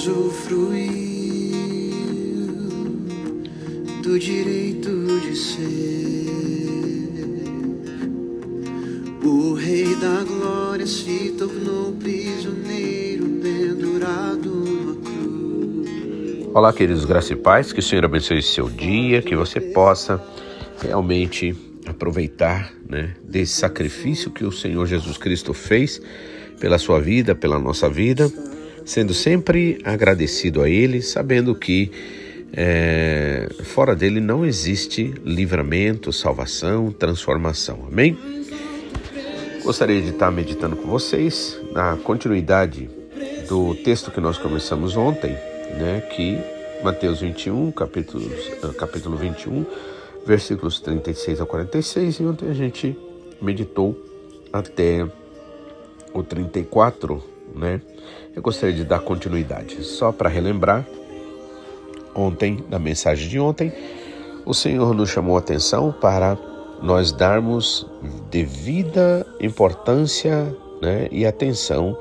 usufruiu do direito de ser o Rei da Glória se tornou prisioneiro pendurado numa cruz. Olá, queridos graças e paz, que o Senhor abençoe seu dia, que você possa realmente aproveitar né, desse sacrifício que o Senhor Jesus Cristo fez pela sua vida, pela nossa vida, sendo sempre agradecido a Ele, sabendo que é, fora dele não existe livramento, salvação, transformação. Amém? Gostaria de estar meditando com vocês na continuidade do texto que nós começamos ontem, né, que Mateus 21, capítulo, capítulo 21, versículos 36 a 46, e ontem a gente meditou até o 34, né? Eu gostaria de dar continuidade, só para relembrar, ontem, na mensagem de ontem, o Senhor nos chamou a atenção para nós darmos devida importância né, e atenção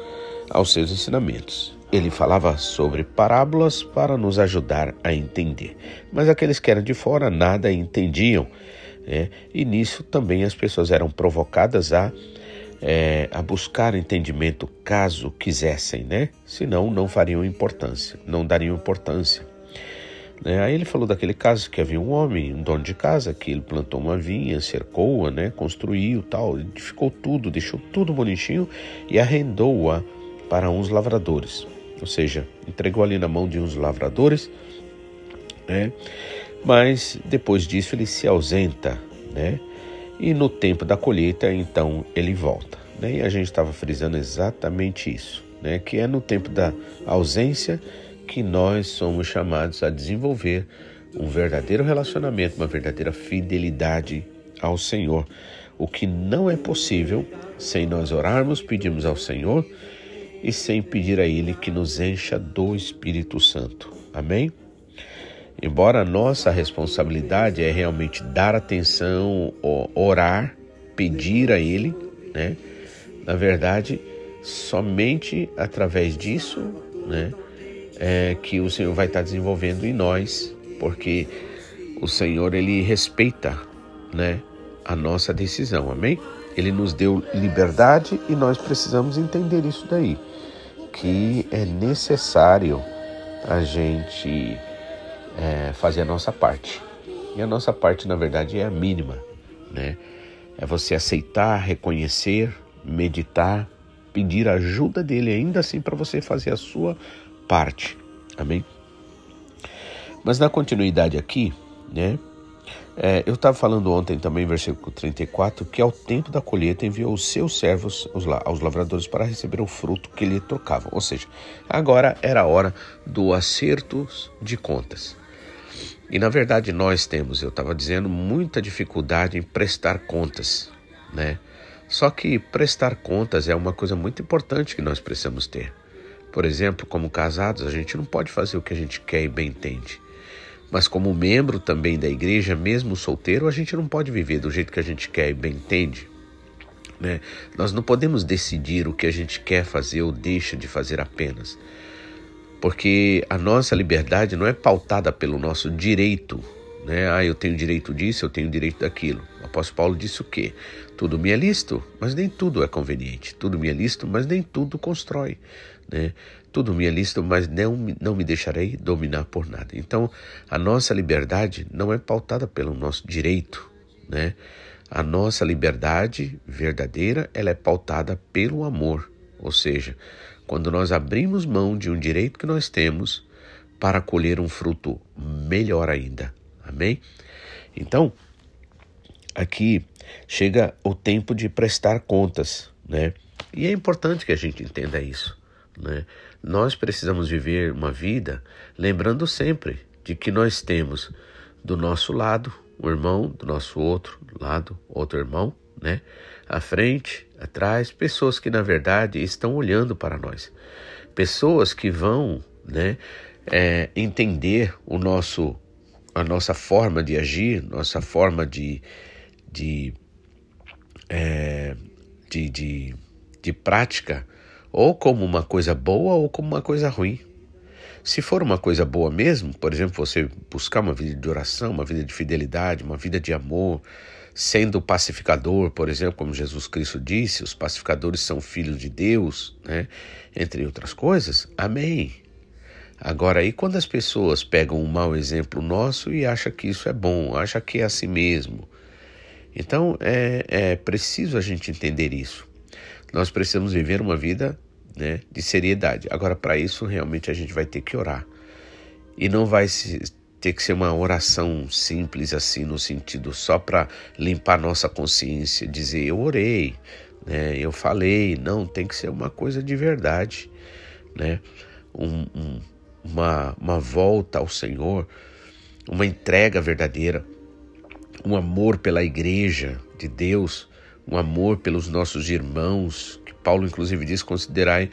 aos seus ensinamentos. Ele falava sobre parábolas para nos ajudar a entender, mas aqueles que eram de fora nada entendiam, né? e nisso também as pessoas eram provocadas a é, a buscar entendimento caso quisessem, né? Senão não fariam importância, não dariam importância. Né? Aí ele falou daquele caso que havia um homem, um dono de casa, que ele plantou uma vinha, cercou-a, né? construiu tal, edificou tudo, deixou tudo bonitinho e arrendou-a para uns lavradores. Ou seja, entregou ali na mão de uns lavradores, né? mas depois disso ele se ausenta, né? E no tempo da colheita, então ele volta. Né? E a gente estava frisando exatamente isso, né? que é no tempo da ausência que nós somos chamados a desenvolver um verdadeiro relacionamento, uma verdadeira fidelidade ao Senhor, o que não é possível sem nós orarmos, pedirmos ao Senhor e sem pedir a Ele que nos encha do Espírito Santo. Amém? Embora a nossa responsabilidade é realmente dar atenção, orar, pedir a Ele, né? Na verdade, somente através disso, né? É que o Senhor vai estar desenvolvendo em nós, porque o Senhor ele respeita, né? A nossa decisão, amém? Ele nos deu liberdade e nós precisamos entender isso daí, que é necessário a gente é, fazer a nossa parte. E a nossa parte, na verdade, é a mínima, né? É você aceitar, reconhecer, meditar, pedir ajuda dele ainda assim para você fazer a sua parte. Amém? Mas na continuidade aqui, né? É, eu estava falando ontem também, versículo 34, que ao tempo da colheita enviou os seus servos os, aos lavradores para receber o fruto que lhe tocavam. Ou seja, agora era a hora do acerto de contas. E na verdade nós temos, eu estava dizendo, muita dificuldade em prestar contas, né? Só que prestar contas é uma coisa muito importante que nós precisamos ter. Por exemplo, como casados, a gente não pode fazer o que a gente quer e bem entende. Mas como membro também da igreja, mesmo solteiro, a gente não pode viver do jeito que a gente quer e bem entende. Né? Nós não podemos decidir o que a gente quer fazer ou deixa de fazer apenas porque a nossa liberdade não é pautada pelo nosso direito, né? Ah, eu tenho direito disso, eu tenho direito daquilo. O apóstolo Paulo disse o quê? Tudo me é lícito, mas nem tudo é conveniente. Tudo me é lícito, mas nem tudo constrói, né? Tudo me é lícito, mas não, não me deixarei dominar por nada. Então, a nossa liberdade não é pautada pelo nosso direito, né? A nossa liberdade verdadeira, ela é pautada pelo amor, ou seja, quando nós abrimos mão de um direito que nós temos para colher um fruto melhor ainda. Amém? Então, aqui chega o tempo de prestar contas, né? E é importante que a gente entenda isso, né? Nós precisamos viver uma vida lembrando sempre de que nós temos do nosso lado um irmão, do nosso outro lado outro irmão, né? À frente, atrás, pessoas que na verdade estão olhando para nós, pessoas que vão, né, é, entender o nosso, a nossa forma de agir, nossa forma de, de, é, de, de, de prática, ou como uma coisa boa ou como uma coisa ruim. Se for uma coisa boa mesmo, por exemplo, você buscar uma vida de oração, uma vida de fidelidade, uma vida de amor, sendo pacificador, por exemplo, como Jesus Cristo disse, os pacificadores são filhos de Deus, né? entre outras coisas, amém. Agora, aí quando as pessoas pegam um mau exemplo nosso e acham que isso é bom, acham que é assim mesmo. Então, é, é preciso a gente entender isso. Nós precisamos viver uma vida né, de seriedade. Agora, para isso, realmente a gente vai ter que orar. E não vai ter que ser uma oração simples assim, no sentido só para limpar nossa consciência, dizer eu orei, né, eu falei. Não, tem que ser uma coisa de verdade, né? Um, um, uma, uma volta ao Senhor, uma entrega verdadeira, um amor pela igreja de Deus, um amor pelos nossos irmãos, que Paulo inclusive diz considerai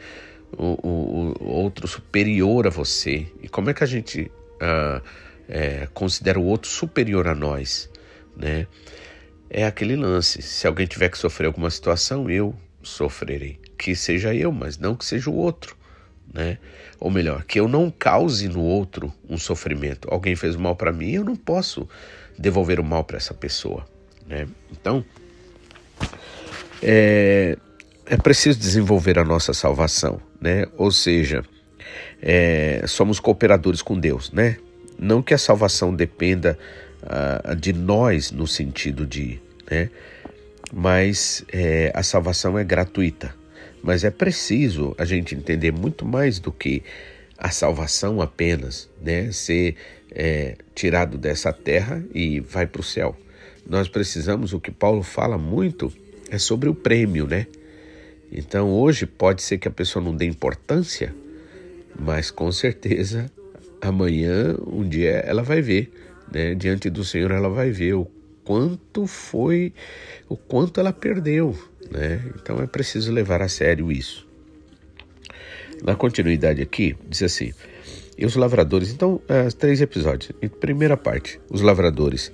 o, o, o outro superior a você. E como é que a gente uh, é, considera o outro superior a nós, né? É aquele lance. Se alguém tiver que sofrer alguma situação, eu sofrerei. Que seja eu, mas não que seja o outro né? Ou melhor, que eu não cause no outro um sofrimento. Alguém fez mal para mim, eu não posso devolver o mal para essa pessoa, né? Então, é, é preciso desenvolver a nossa salvação, né? Ou seja, é, somos cooperadores com Deus, né? Não que a salvação dependa uh, de nós no sentido de, né? Mas é, a salvação é gratuita, mas é preciso a gente entender muito mais do que a salvação apenas, né? Ser é, tirado dessa terra e vai para o céu. Nós precisamos, o que Paulo fala muito é sobre o prêmio, né? Então hoje pode ser que a pessoa não dê importância, mas com certeza amanhã, um dia, ela vai ver, né? Diante do Senhor ela vai ver o quanto foi, o quanto ela perdeu, né? Então é preciso levar a sério isso. Na continuidade aqui, diz assim: e os lavradores, então, é, três episódios. Em primeira parte, os lavradores,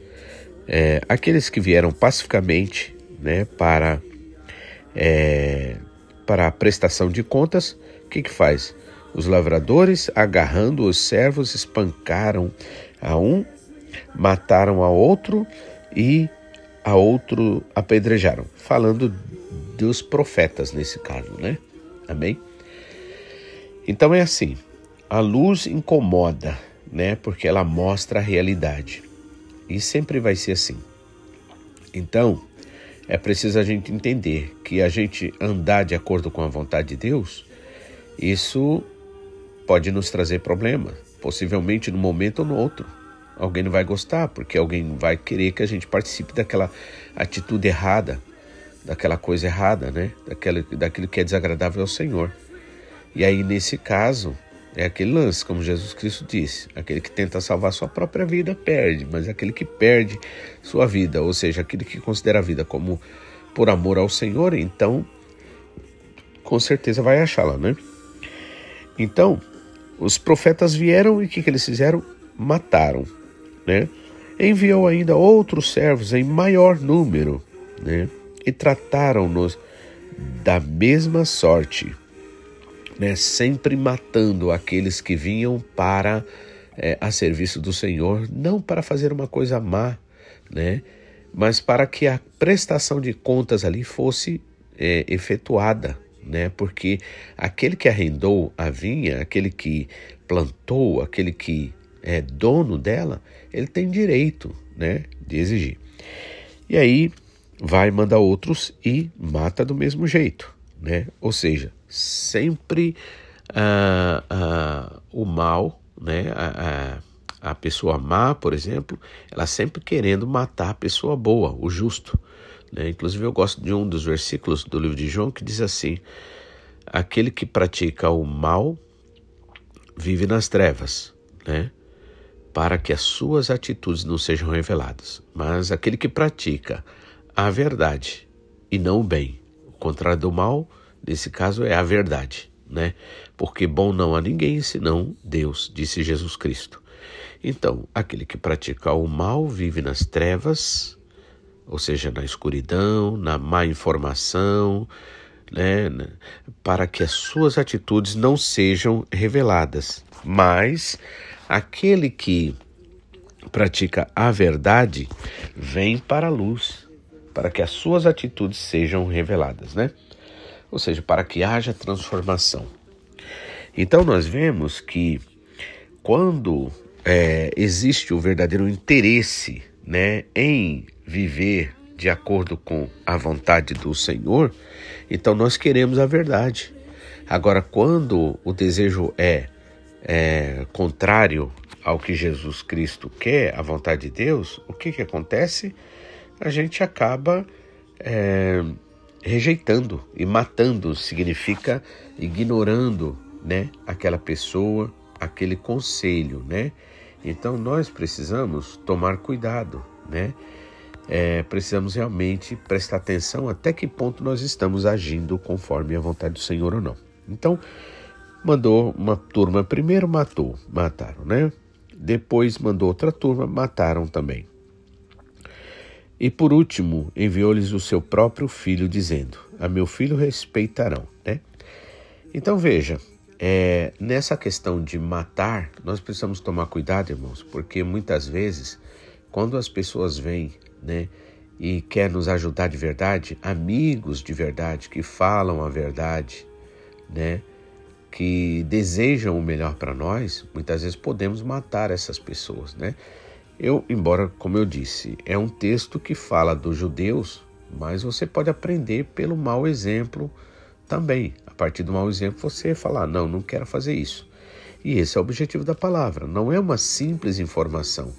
é, aqueles que vieram pacificamente né, para, é, para a prestação de contas, o que, que faz? Os lavradores, agarrando os servos, espancaram a um, mataram a outro e a outro apedrejaram, falando dos profetas nesse caso, né? Amém? Então é assim, a luz incomoda, né? Porque ela mostra a realidade. E sempre vai ser assim. Então, é preciso a gente entender que a gente andar de acordo com a vontade de Deus, isso pode nos trazer problema, possivelmente no momento ou no outro. Alguém não vai gostar, porque alguém vai querer que a gente participe daquela atitude errada, daquela coisa errada, né? Daquela, daquilo que é desagradável ao Senhor. E aí, nesse caso, é aquele lance, como Jesus Cristo disse: aquele que tenta salvar sua própria vida perde, mas aquele que perde sua vida, ou seja, aquele que considera a vida como por amor ao Senhor, então com certeza vai achá-la, né? Então, os profetas vieram e o que, que eles fizeram? Mataram, né? Enviou ainda outros servos em maior número, né? e trataram-nos da mesma sorte, né? sempre matando aqueles que vinham para é, a serviço do Senhor, não para fazer uma coisa má, né? mas para que a prestação de contas ali fosse é, efetuada, né? Porque aquele que arrendou a vinha, aquele que plantou, aquele que é dono dela, ele tem direito, né, de exigir. E aí vai mandar outros e mata do mesmo jeito, né? Ou seja, sempre ah, ah, o mal, né? A, pessoa má, por exemplo, ela sempre querendo matar a pessoa boa, o justo. Né? Inclusive eu gosto de um dos versículos do livro de João que diz assim: aquele que pratica o mal vive nas trevas, né? Para que as suas atitudes não sejam reveladas. Mas aquele que pratica a verdade e não o bem. O contrário do mal, nesse caso, é a verdade, né? Porque bom não há ninguém senão Deus, disse Jesus Cristo. Então, aquele que pratica o mal vive nas trevas, ou seja, na escuridão, na má informação, né, para que as suas atitudes não sejam reveladas, mas aquele que pratica a verdade vem para a luz, para que as suas atitudes sejam reveladas, né? Ou seja, para que haja transformação. Então nós vemos que quando é, existe o verdadeiro interesse né, em viver de acordo com a vontade do Senhor, então nós queremos a verdade. Agora, quando o desejo é, é contrário ao que Jesus Cristo quer, a vontade de Deus, o que, que acontece? A gente acaba é, rejeitando e matando, significa ignorando né, aquela pessoa, aquele conselho, né? Então nós precisamos tomar cuidado, né? É, precisamos realmente prestar atenção até que ponto nós estamos agindo conforme a vontade do Senhor ou não. Então, mandou uma turma primeiro, matou, mataram, né? Depois mandou outra turma, mataram também. E por último, enviou-lhes o seu próprio filho, dizendo: A meu filho respeitarão, né? Então veja, é, nessa questão de matar, nós precisamos tomar cuidado, irmãos, porque muitas vezes, quando as pessoas vêm, né, e quer nos ajudar de verdade, amigos de verdade que falam a verdade, né, que desejam o melhor para nós, muitas vezes podemos matar essas pessoas, né? Eu, embora, como eu disse, é um texto que fala dos judeus, mas você pode aprender pelo mau exemplo também. A partir do mau exemplo, você falar: não, não quero fazer isso. E esse é o objetivo da palavra. Não é uma simples informação.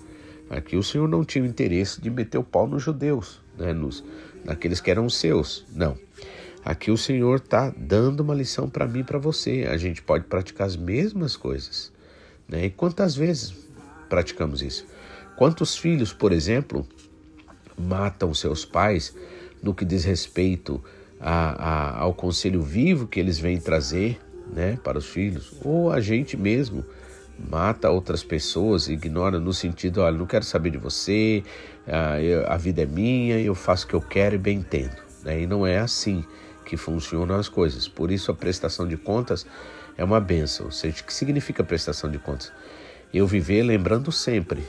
Aqui o Senhor não tinha interesse de meter o pau nos judeus, né, nos, naqueles que eram seus. Não. Aqui o Senhor está dando uma lição para mim e para você. A gente pode praticar as mesmas coisas. Né? E quantas vezes praticamos isso? Quantos filhos, por exemplo, matam seus pais no que diz respeito a, a, ao conselho vivo que eles vêm trazer né, para os filhos, ou a gente mesmo mata outras pessoas, ignora no sentido, olha, não quero saber de você, a, eu, a vida é minha, eu faço o que eu quero e bem entendo. Né? E não é assim que funcionam as coisas. Por isso a prestação de contas é uma benção. Ou seja, o que significa prestação de contas? Eu viver lembrando sempre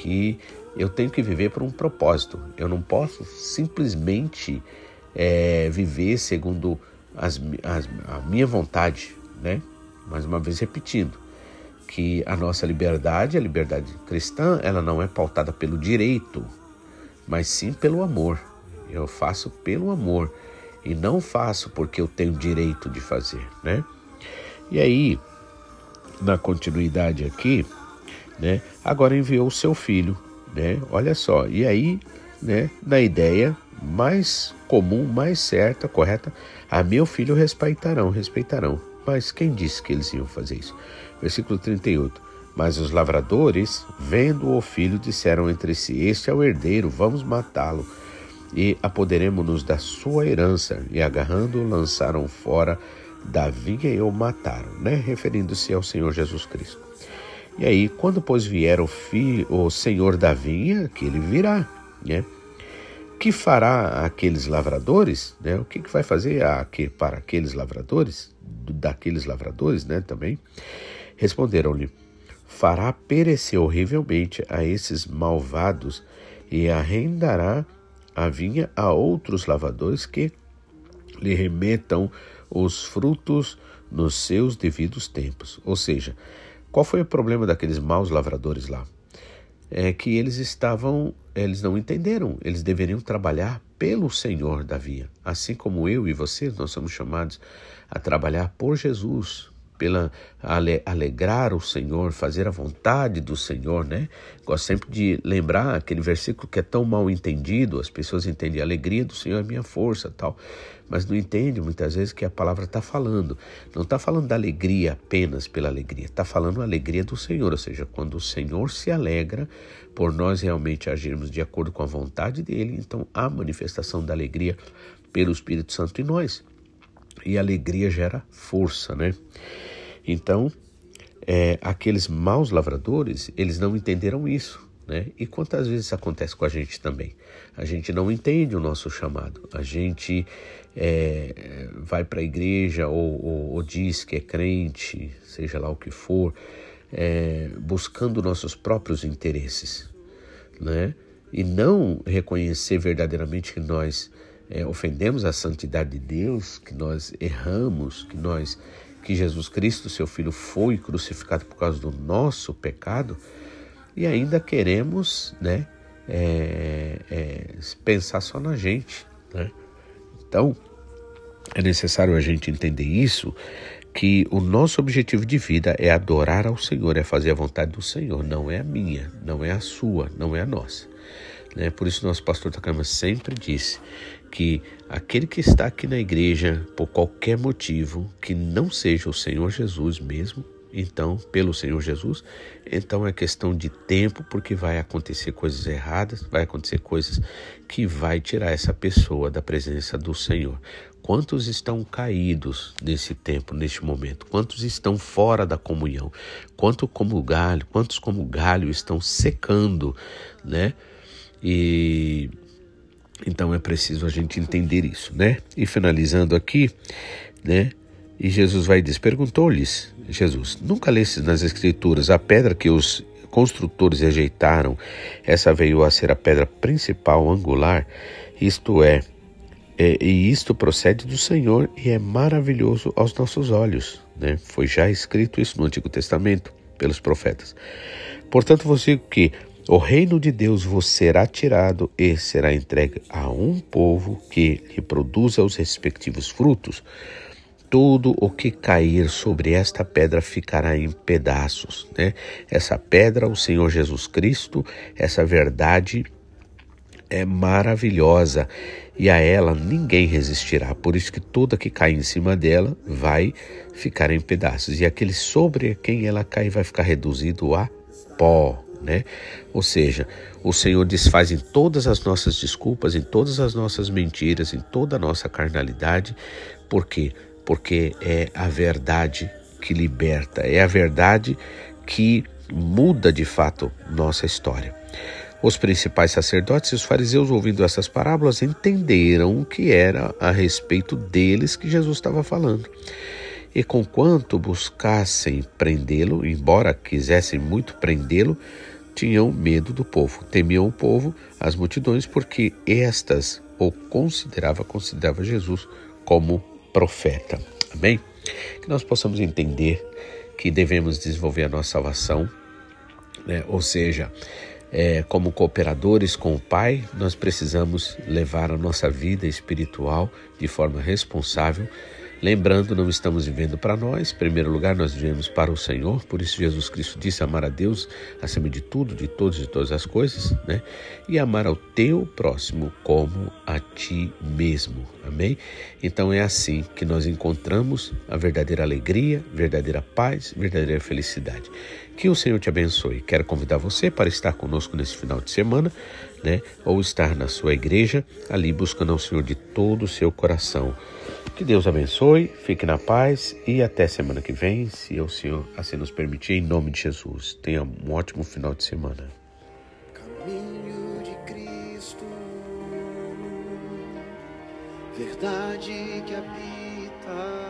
que eu tenho que viver por um propósito. Eu não posso simplesmente é, viver segundo as, as, a minha vontade, né? Mais uma vez repetindo que a nossa liberdade, a liberdade cristã, ela não é pautada pelo direito, mas sim pelo amor. Eu faço pelo amor e não faço porque eu tenho direito de fazer, né? E aí, na continuidade aqui, né? Agora enviou o seu filho, né? Olha só. E aí, né? Na ideia mais comum, mais certa, correta, a meu filho respeitarão, respeitarão. Mas quem disse que eles iam fazer isso? Versículo 38. Mas os lavradores, vendo o filho, disseram entre si: Este é o herdeiro, vamos matá-lo e apoderemos-nos da sua herança. E agarrando-o, lançaram fora da vinha e o mataram, né? Referindo-se ao Senhor Jesus Cristo. E aí, quando pois vier o, o Senhor da vinha, que ele virá, né? que fará aqueles lavradores? Né? O que, que vai fazer aqui para aqueles lavradores? Daqueles lavradores, né? Também responderam-lhe: fará perecer horrivelmente a esses malvados e arrendará a vinha a outros lavradores que lhe remetam os frutos nos seus devidos tempos. Ou seja, qual foi o problema daqueles maus lavradores lá? é que eles estavam, eles não entenderam, eles deveriam trabalhar pelo Senhor da via. Assim como eu e você, nós somos chamados a trabalhar por Jesus, pela ale, alegrar o Senhor, fazer a vontade do Senhor, né? Gosto sempre de lembrar aquele versículo que é tão mal entendido, as pessoas entendem a alegria do Senhor é minha força, tal, mas não entendem muitas vezes que a palavra está falando. Não está falando da alegria apenas pela alegria, está falando a alegria do Senhor, ou seja, quando o Senhor se alegra por nós realmente agirmos de acordo com a vontade dele, então há manifestação da alegria pelo Espírito Santo em nós. E alegria gera força, né? Então, é, aqueles maus lavradores, eles não entenderam isso. Né? E quantas vezes acontece com a gente também? A gente não entende o nosso chamado, a gente é, vai para a igreja ou, ou, ou, diz que é crente, seja lá o que for, é, buscando nossos próprios interesses, né? e não reconhecer verdadeiramente que nós é, ofendemos a santidade de Deus, que nós erramos, que nós que Jesus Cristo, seu Filho, foi crucificado por causa do nosso pecado, e ainda queremos né, é, é, pensar só na gente. Né? Então, é necessário a gente entender isso, que o nosso objetivo de vida é adorar ao Senhor, é fazer a vontade do Senhor, não é a minha, não é a sua, não é a nossa. Né? Por isso, nosso pastor Takama sempre disse que aquele que está aqui na igreja por qualquer motivo que não seja o Senhor Jesus mesmo, então, pelo Senhor Jesus, então é questão de tempo, porque vai acontecer coisas erradas, vai acontecer coisas que vai tirar essa pessoa da presença do Senhor. Quantos estão caídos nesse tempo, neste momento? Quantos estão fora da comunhão? Quanto como galho, quantos como galho estão secando, né? E então é preciso a gente entender isso, né? E finalizando aqui, né? E Jesus vai dizer, perguntou-lhes, Jesus, nunca lestes nas escrituras a pedra que os construtores rejeitaram, essa veio a ser a pedra principal angular, isto é, é, e isto procede do Senhor e é maravilhoso aos nossos olhos. Né? Foi já escrito isso no Antigo Testamento pelos profetas. Portanto, você que o reino de Deus vos será tirado e será entregue a um povo que lhe produza os respectivos frutos tudo o que cair sobre esta pedra ficará em pedaços, né? Essa pedra, o Senhor Jesus Cristo, essa verdade é maravilhosa e a ela ninguém resistirá. Por isso que toda que cai em cima dela vai ficar em pedaços e aquele sobre quem ela cai vai ficar reduzido a pó. Né? Ou seja, o Senhor desfaz em todas as nossas desculpas, em todas as nossas mentiras, em toda a nossa carnalidade, porque porque é a verdade que liberta, é a verdade que muda de fato nossa história. Os principais sacerdotes e os fariseus, ouvindo essas parábolas, entenderam que era a respeito deles que Jesus estava falando. E conquanto buscassem prendê-lo, embora quisessem muito prendê-lo, tinham medo do povo, temiam o povo, as multidões, porque estas o considerava, considerava Jesus como profeta. Amém? Que nós possamos entender que devemos desenvolver a nossa salvação, né? ou seja, é, como cooperadores com o Pai, nós precisamos levar a nossa vida espiritual de forma responsável Lembrando, não estamos vivendo para nós, em primeiro lugar, nós vivemos para o Senhor, por isso Jesus Cristo disse amar a Deus acima de tudo, de todos e todas as coisas, né? E amar ao teu próximo como a ti mesmo, amém? Então é assim que nós encontramos a verdadeira alegria, verdadeira paz, verdadeira felicidade. Que o Senhor te abençoe. Quero convidar você para estar conosco nesse final de semana, né? Ou estar na sua igreja, ali buscando ao Senhor de todo o seu coração. Que Deus abençoe, fique na paz e até semana que vem, se o Senhor assim nos permitir, em nome de Jesus. Tenha um ótimo final de semana. Caminho de Cristo, verdade que habita